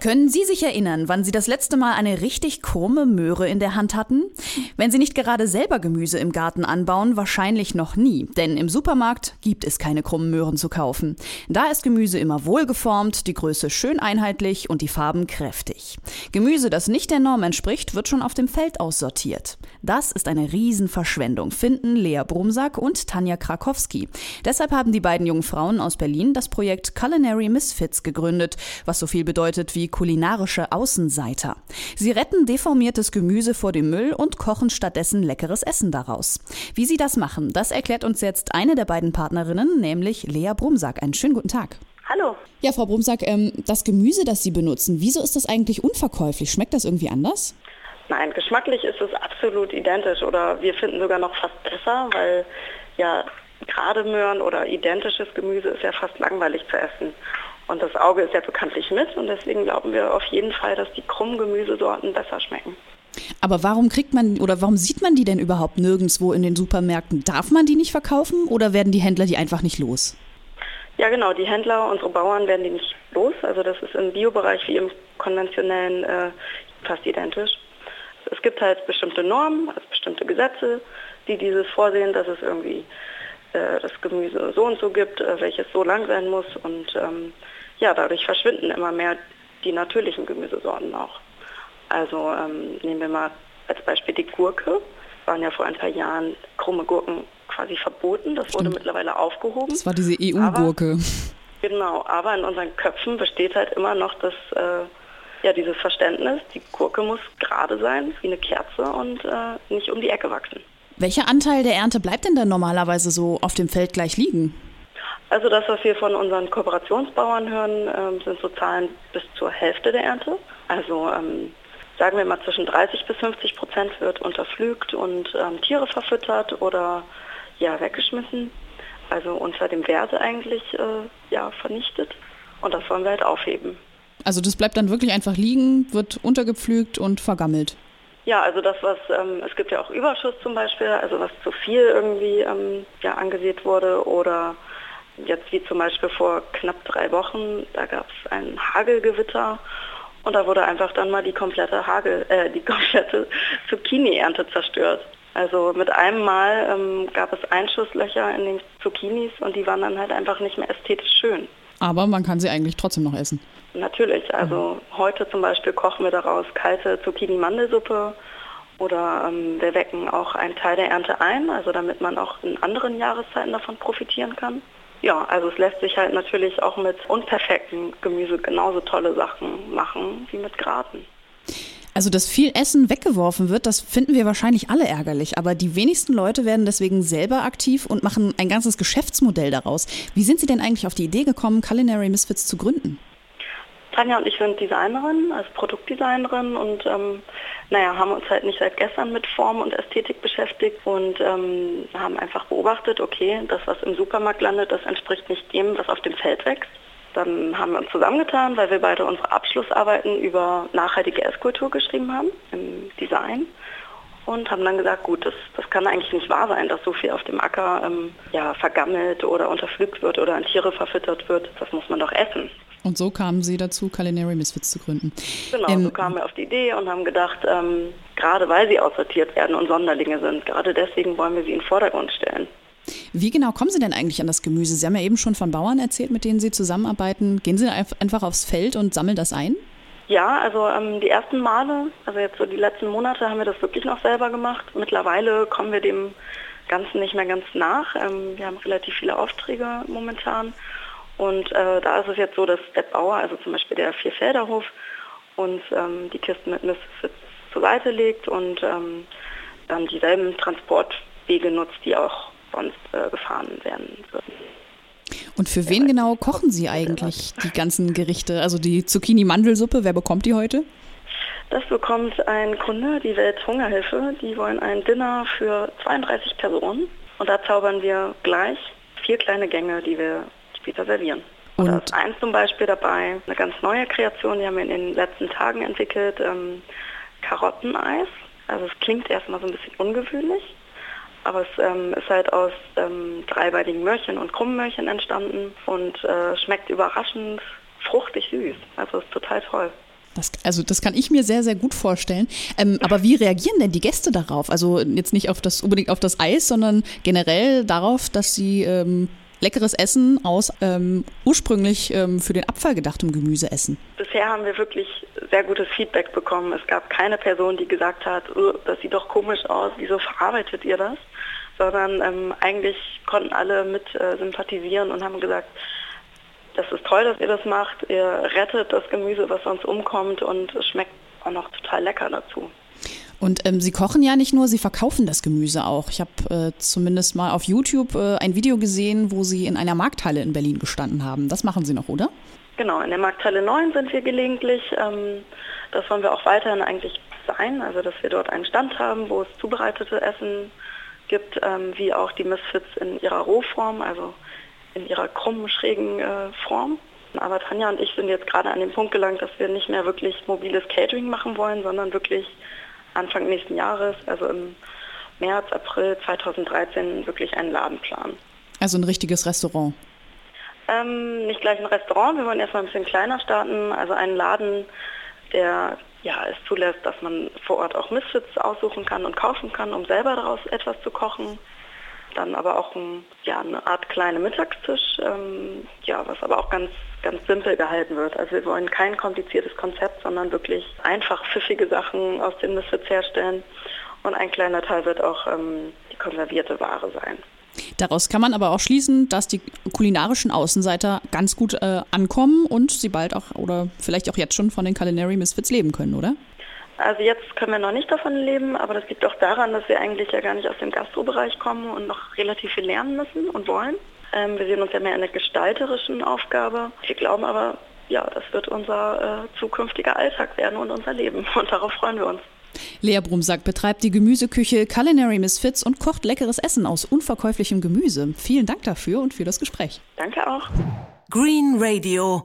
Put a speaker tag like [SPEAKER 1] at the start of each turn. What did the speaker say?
[SPEAKER 1] Können Sie sich erinnern, wann Sie das letzte Mal eine richtig krumme Möhre in der Hand hatten? Wenn Sie nicht gerade selber Gemüse im Garten anbauen, wahrscheinlich noch nie, denn im Supermarkt gibt es keine krummen Möhren zu kaufen. Da ist Gemüse immer wohlgeformt, die Größe schön einheitlich und die Farben kräftig. Gemüse, das nicht der Norm entspricht, wird schon auf dem Feld aussortiert. Das ist eine Riesenverschwendung, finden Lea Brumsack und Tanja Krakowski. Deshalb haben die beiden jungen Frauen aus Berlin das Projekt Culinary Misfits gegründet, was so viel bedeutet wie kulinarische Außenseiter. Sie retten deformiertes Gemüse vor dem Müll und kochen stattdessen leckeres Essen daraus. Wie sie das machen, das erklärt uns jetzt eine der beiden Partnerinnen, nämlich Lea Brumsack. Einen schönen guten Tag.
[SPEAKER 2] Hallo.
[SPEAKER 1] Ja, Frau Brumsack, ähm, das Gemüse, das Sie benutzen, wieso ist das eigentlich unverkäuflich? Schmeckt das irgendwie anders?
[SPEAKER 2] Nein, geschmacklich ist es absolut identisch oder wir finden sogar noch fast besser, weil ja gerade Möhren oder identisches Gemüse ist ja fast langweilig zu essen. Und das Auge ist ja bekanntlich mit und deswegen glauben wir auf jeden Fall, dass die krummen Gemüsesorten besser schmecken.
[SPEAKER 1] Aber warum kriegt man oder warum sieht man die denn überhaupt nirgendwo in den Supermärkten? Darf man die nicht verkaufen oder werden die Händler die einfach nicht los?
[SPEAKER 2] Ja genau, die Händler, unsere Bauern werden die nicht los. Also das ist im Biobereich wie im konventionellen äh, fast identisch. Es gibt halt bestimmte Normen, also bestimmte Gesetze, die dieses vorsehen, dass es irgendwie äh, das Gemüse so und so gibt, äh, welches so lang sein muss und ähm, ja, dadurch verschwinden immer mehr die natürlichen Gemüsesorten auch. Also ähm, nehmen wir mal als Beispiel die Gurke. Waren ja vor ein paar Jahren krumme Gurken quasi verboten. Das wurde mittlerweile aufgehoben.
[SPEAKER 1] Das war diese EU-Gurke.
[SPEAKER 2] Genau, aber in unseren Köpfen besteht halt immer noch das, äh, ja, dieses Verständnis, die Gurke muss gerade sein, wie eine Kerze und äh, nicht um die Ecke wachsen.
[SPEAKER 1] Welcher Anteil der Ernte bleibt denn dann normalerweise so auf dem Feld gleich liegen?
[SPEAKER 2] Also das, was wir von unseren Kooperationsbauern hören, ähm, sind so Zahlen bis zur Hälfte der Ernte. Also ähm, sagen wir mal zwischen 30 bis 50 Prozent wird unterpflügt und ähm, Tiere verfüttert oder ja weggeschmissen. Also unter dem Wert eigentlich äh, ja vernichtet. Und das wollen wir halt aufheben.
[SPEAKER 1] Also das bleibt dann wirklich einfach liegen, wird untergepflügt und vergammelt.
[SPEAKER 2] Ja, also das, was, ähm, es gibt ja auch Überschuss zum Beispiel, also was zu viel irgendwie ähm, ja, angesät wurde oder jetzt wie zum Beispiel vor knapp drei Wochen, da gab es ein Hagelgewitter und da wurde einfach dann mal die komplette Hagel, äh, die komplette Zucchini-Ernte zerstört. Also mit einem Mal ähm, gab es Einschusslöcher in den Zucchinis und die waren dann halt einfach nicht mehr ästhetisch schön.
[SPEAKER 1] Aber man kann sie eigentlich trotzdem noch essen.
[SPEAKER 2] Natürlich, also mhm. heute zum Beispiel kochen wir daraus kalte Zucchini-Mandelsuppe oder ähm, wir wecken auch einen Teil der Ernte ein, also damit man auch in anderen Jahreszeiten davon profitieren kann. Ja, also es lässt sich halt natürlich auch mit unperfektem Gemüse genauso tolle Sachen machen wie mit Graten.
[SPEAKER 1] Also, dass viel Essen weggeworfen wird, das finden wir wahrscheinlich alle ärgerlich. Aber die wenigsten Leute werden deswegen selber aktiv und machen ein ganzes Geschäftsmodell daraus. Wie sind Sie denn eigentlich auf die Idee gekommen, Culinary Misfits zu gründen?
[SPEAKER 2] Tanja und ich sind Designerin, also Produktdesignerin und ähm, naja, haben uns halt nicht seit gestern mit Form und Ästhetik beschäftigt und ähm, haben einfach beobachtet, okay, das, was im Supermarkt landet, das entspricht nicht dem, was auf dem Feld wächst. Dann haben wir uns zusammengetan, weil wir beide unsere Abschlussarbeiten über nachhaltige Esskultur geschrieben haben, im Design. Und haben dann gesagt, gut, das, das kann eigentlich nicht wahr sein, dass so viel auf dem Acker ähm, ja, vergammelt oder unterpflügt wird oder an Tiere verfüttert wird. Das muss man doch essen.
[SPEAKER 1] Und so kamen Sie dazu, Culinary Misfits zu gründen.
[SPEAKER 2] Genau, ähm, so kamen wir auf die Idee und haben gedacht, ähm, gerade weil sie aussortiert werden und Sonderlinge sind, gerade deswegen wollen wir sie in den Vordergrund stellen.
[SPEAKER 1] Wie genau kommen Sie denn eigentlich an das Gemüse? Sie haben ja eben schon von Bauern erzählt, mit denen Sie zusammenarbeiten. Gehen Sie einfach aufs Feld und sammeln das ein?
[SPEAKER 2] Ja, also ähm, die ersten Male, also jetzt so die letzten Monate haben wir das wirklich noch selber gemacht. Mittlerweile kommen wir dem Ganzen nicht mehr ganz nach. Ähm, wir haben relativ viele Aufträge momentan. Und äh, da ist es jetzt so, dass der Bauer, also zum Beispiel der Vierfelderhof, uns ähm, die Kisten mit Misfits zur Seite legt und ähm, dann dieselben Transportwege nutzt, die auch sonst äh, gefahren werden würden.
[SPEAKER 1] Und für wen genau kochen Sie eigentlich die ganzen Gerichte? Also die Zucchini-Mandelsuppe, wer bekommt die heute?
[SPEAKER 2] Das bekommt ein Kunde, die Welthungerhilfe. Die wollen ein Dinner für 32 Personen. Und da zaubern wir gleich vier kleine Gänge, die wir später servieren. Und da ist eins zum Beispiel dabei, eine ganz neue Kreation, die haben wir in den letzten Tagen entwickelt, ähm, Karotteneis. Also es klingt erstmal so ein bisschen ungewöhnlich, aber es ähm, ist halt aus ähm, dreibeinigen Möhrchen und Krummmöhrchen entstanden und äh, schmeckt überraschend fruchtig süß. Also ist total toll.
[SPEAKER 1] Das, also das kann ich mir sehr, sehr gut vorstellen. Ähm, aber wie reagieren denn die Gäste darauf? Also jetzt nicht auf das, unbedingt auf das Eis, sondern generell darauf, dass sie ähm, leckeres Essen aus ähm, ursprünglich ähm, für den Abfall gedachtem Gemüse essen?
[SPEAKER 2] Bisher haben wir wirklich sehr gutes Feedback bekommen. Es gab keine Person, die gesagt hat, oh, das sieht doch komisch aus, wieso verarbeitet ihr das? Sondern ähm, eigentlich konnten alle mit äh, sympathisieren und haben gesagt, das ist toll, dass ihr das macht. Ihr rettet das Gemüse, was sonst umkommt und es schmeckt auch noch total lecker dazu.
[SPEAKER 1] Und ähm, Sie kochen ja nicht nur, Sie verkaufen das Gemüse auch. Ich habe äh, zumindest mal auf YouTube äh, ein Video gesehen, wo Sie in einer Markthalle in Berlin gestanden haben. Das machen Sie noch, oder?
[SPEAKER 2] Genau, in der Markthalle 9 sind wir gelegentlich. Ähm, das wollen wir auch weiterhin eigentlich sein, also dass wir dort einen Stand haben, wo es zubereitete Essen gibt, ähm, wie auch die Misfits in ihrer Rohform, also in ihrer krummen, schrägen äh, Form. Aber Tanja und ich sind jetzt gerade an dem Punkt gelangt, dass wir nicht mehr wirklich mobiles Catering machen wollen, sondern wirklich Anfang nächsten Jahres, also im März, April 2013, wirklich einen Laden planen.
[SPEAKER 1] Also ein richtiges Restaurant?
[SPEAKER 2] Ähm, nicht gleich ein Restaurant, wir wollen erstmal ein bisschen kleiner starten, also einen Laden, der ja, es zulässt, dass man vor Ort auch Misfits aussuchen kann und kaufen kann, um selber daraus etwas zu kochen dann aber auch ein, ja, eine Art kleine Mittagstisch, ähm, ja, was aber auch ganz, ganz simpel gehalten wird. Also wir wollen kein kompliziertes Konzept, sondern wirklich einfach pfiffige Sachen aus den Misfits herstellen. Und ein kleiner Teil wird auch ähm, die konservierte Ware sein.
[SPEAKER 1] Daraus kann man aber auch schließen, dass die kulinarischen Außenseiter ganz gut äh, ankommen und sie bald auch oder vielleicht auch jetzt schon von den Culinary Misfits leben können, oder?
[SPEAKER 2] Also jetzt können wir noch nicht davon leben, aber das liegt auch daran, dass wir eigentlich ja gar nicht aus dem Gastrobereich kommen und noch relativ viel lernen müssen und wollen. Ähm, wir sehen uns ja mehr in der gestalterischen Aufgabe. Wir glauben aber, ja, das wird unser äh, zukünftiger Alltag werden und unser Leben und darauf freuen wir uns.
[SPEAKER 1] Lea Brumsack betreibt die Gemüseküche Culinary Misfits und kocht leckeres Essen aus unverkäuflichem Gemüse. Vielen Dank dafür und für das Gespräch.
[SPEAKER 2] Danke auch.
[SPEAKER 3] Green Radio